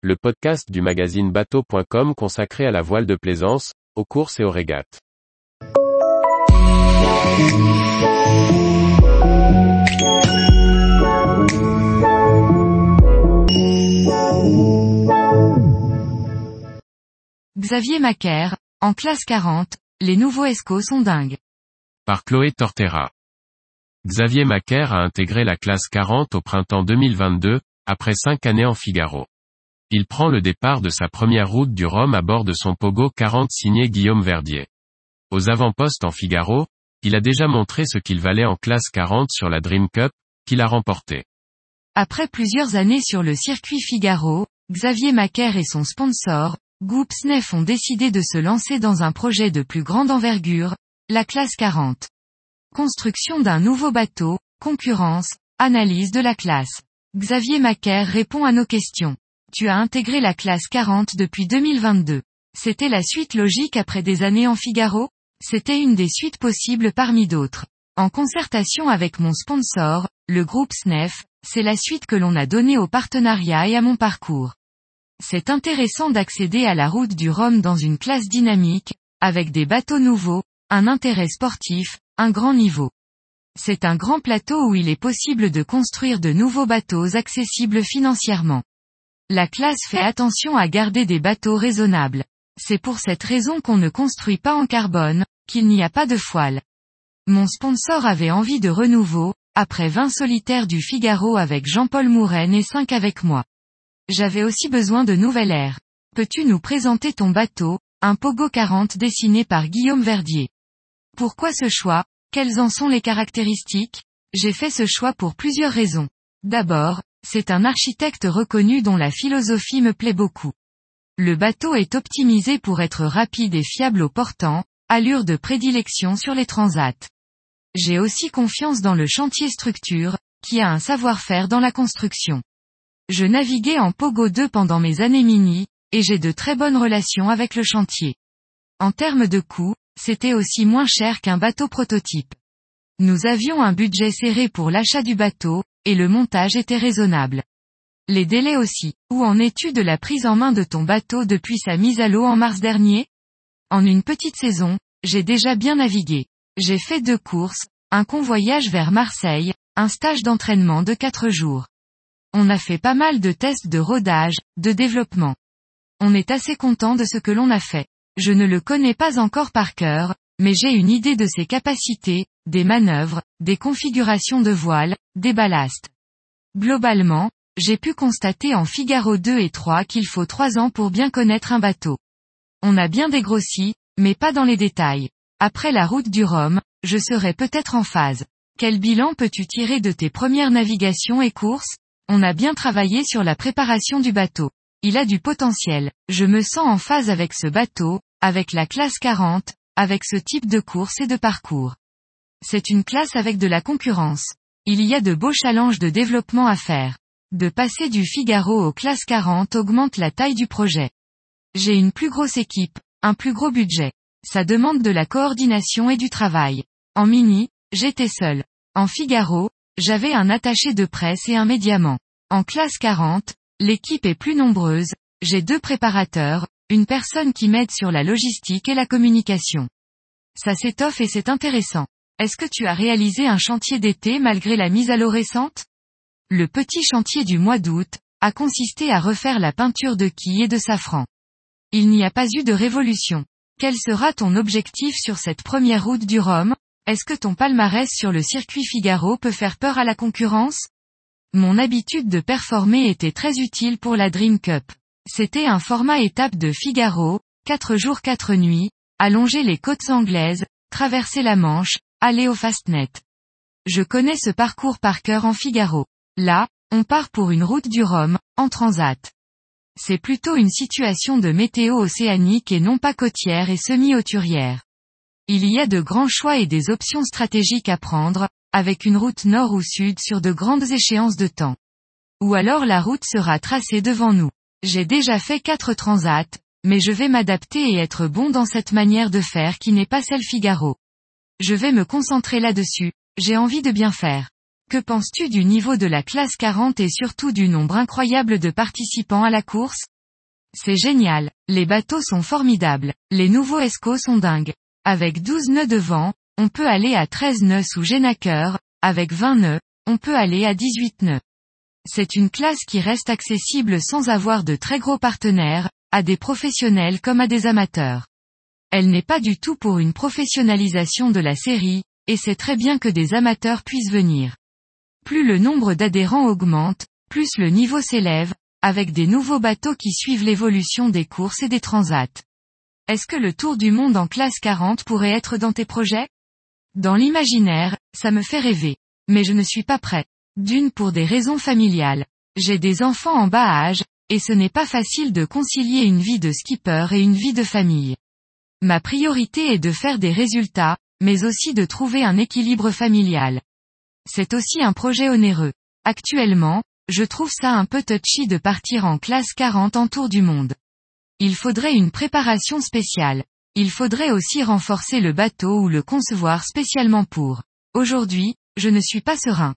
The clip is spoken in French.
le podcast du magazine bateau.com consacré à la voile de plaisance, aux courses et aux régates. Xavier Macaire, en classe 40, les nouveaux escos sont dingues. Par Chloé Tortera. Xavier Macaire a intégré la classe 40 au printemps 2022, après cinq années en Figaro. Il prend le départ de sa première route du Rhum à bord de son Pogo 40 signé Guillaume Verdier. Aux avant-postes en Figaro, il a déjà montré ce qu'il valait en classe 40 sur la Dream Cup, qu'il a remporté. Après plusieurs années sur le circuit Figaro, Xavier Macaire et son sponsor, Goop Snef ont décidé de se lancer dans un projet de plus grande envergure, la classe 40. Construction d'un nouveau bateau, concurrence, analyse de la classe. Xavier Macaire répond à nos questions. Tu as intégré la classe 40 depuis 2022. C'était la suite logique après des années en Figaro C'était une des suites possibles parmi d'autres. En concertation avec mon sponsor, le groupe SNEF, c'est la suite que l'on a donnée au partenariat et à mon parcours. C'est intéressant d'accéder à la route du Rhum dans une classe dynamique, avec des bateaux nouveaux, un intérêt sportif, un grand niveau. C'est un grand plateau où il est possible de construire de nouveaux bateaux accessibles financièrement. La classe fait attention à garder des bateaux raisonnables. C'est pour cette raison qu'on ne construit pas en carbone, qu'il n'y a pas de foile. Mon sponsor avait envie de renouveau, après 20 solitaires du Figaro avec Jean-Paul Mouren et 5 avec moi. J'avais aussi besoin de nouvelles air. Peux-tu nous présenter ton bateau, un Pogo 40 dessiné par Guillaume Verdier? Pourquoi ce choix? Quelles en sont les caractéristiques? J'ai fait ce choix pour plusieurs raisons. D'abord, c'est un architecte reconnu dont la philosophie me plaît beaucoup. Le bateau est optimisé pour être rapide et fiable au portant, allure de prédilection sur les transats. J'ai aussi confiance dans le chantier structure, qui a un savoir-faire dans la construction. Je naviguais en Pogo 2 pendant mes années mini, et j'ai de très bonnes relations avec le chantier. En termes de coût, c'était aussi moins cher qu'un bateau prototype. Nous avions un budget serré pour l'achat du bateau, et le montage était raisonnable. Les délais aussi. Où en es-tu de la prise en main de ton bateau depuis sa mise à l'eau en mars dernier? En une petite saison, j'ai déjà bien navigué. J'ai fait deux courses, un convoyage vers Marseille, un stage d'entraînement de quatre jours. On a fait pas mal de tests de rodage, de développement. On est assez content de ce que l'on a fait. Je ne le connais pas encore par cœur, mais j'ai une idée de ses capacités, des manœuvres, des configurations de voile, des ballasts. Globalement, j'ai pu constater en Figaro 2 et 3 qu'il faut 3 ans pour bien connaître un bateau. On a bien dégrossi, mais pas dans les détails. Après la route du Rhum, je serai peut-être en phase. Quel bilan peux-tu tirer de tes premières navigations et courses? On a bien travaillé sur la préparation du bateau. Il a du potentiel. Je me sens en phase avec ce bateau, avec la classe 40, avec ce type de course et de parcours. C'est une classe avec de la concurrence. Il y a de beaux challenges de développement à faire. De passer du Figaro aux classes 40 augmente la taille du projet. J'ai une plus grosse équipe, un plus gros budget. Ça demande de la coordination et du travail. En mini, j'étais seul. En Figaro, j'avais un attaché de presse et un médiamant. En classe 40, l'équipe est plus nombreuse, j'ai deux préparateurs, une personne qui m'aide sur la logistique et la communication. Ça s'étoffe et c'est intéressant. Est-ce que tu as réalisé un chantier d'été malgré la mise à l'eau récente? Le petit chantier du mois d'août, a consisté à refaire la peinture de quilles et de safran. Il n'y a pas eu de révolution. Quel sera ton objectif sur cette première route du Rhum? Est-ce que ton palmarès sur le circuit Figaro peut faire peur à la concurrence? Mon habitude de performer était très utile pour la Dream Cup. C'était un format étape de Figaro, 4 jours 4 nuits, allonger les côtes anglaises, traverser la Manche, Allez au Fastnet. Je connais ce parcours par cœur en Figaro. Là, on part pour une route du Rhum, en transat. C'est plutôt une situation de météo océanique et non pas côtière et semi-auturière. Il y a de grands choix et des options stratégiques à prendre, avec une route nord ou sud sur de grandes échéances de temps. Ou alors la route sera tracée devant nous. J'ai déjà fait quatre transats, mais je vais m'adapter et être bon dans cette manière de faire qui n'est pas celle Figaro. Je vais me concentrer là-dessus, j'ai envie de bien faire. Que penses-tu du niveau de la classe 40 et surtout du nombre incroyable de participants à la course? C'est génial, les bateaux sont formidables, les nouveaux escos sont dingues. Avec 12 nœuds de vent, on peut aller à 13 nœuds sous Genaker, avec 20 nœuds, on peut aller à 18 nœuds. C'est une classe qui reste accessible sans avoir de très gros partenaires, à des professionnels comme à des amateurs. Elle n'est pas du tout pour une professionnalisation de la série, et c'est très bien que des amateurs puissent venir. Plus le nombre d'adhérents augmente, plus le niveau s'élève, avec des nouveaux bateaux qui suivent l'évolution des courses et des transats. Est-ce que le tour du monde en classe 40 pourrait être dans tes projets? Dans l'imaginaire, ça me fait rêver. Mais je ne suis pas prêt. D'une pour des raisons familiales. J'ai des enfants en bas âge, et ce n'est pas facile de concilier une vie de skipper et une vie de famille. Ma priorité est de faire des résultats, mais aussi de trouver un équilibre familial. C'est aussi un projet onéreux. Actuellement, je trouve ça un peu touchy de partir en classe 40 en tour du monde. Il faudrait une préparation spéciale. Il faudrait aussi renforcer le bateau ou le concevoir spécialement pour. Aujourd'hui, je ne suis pas serein.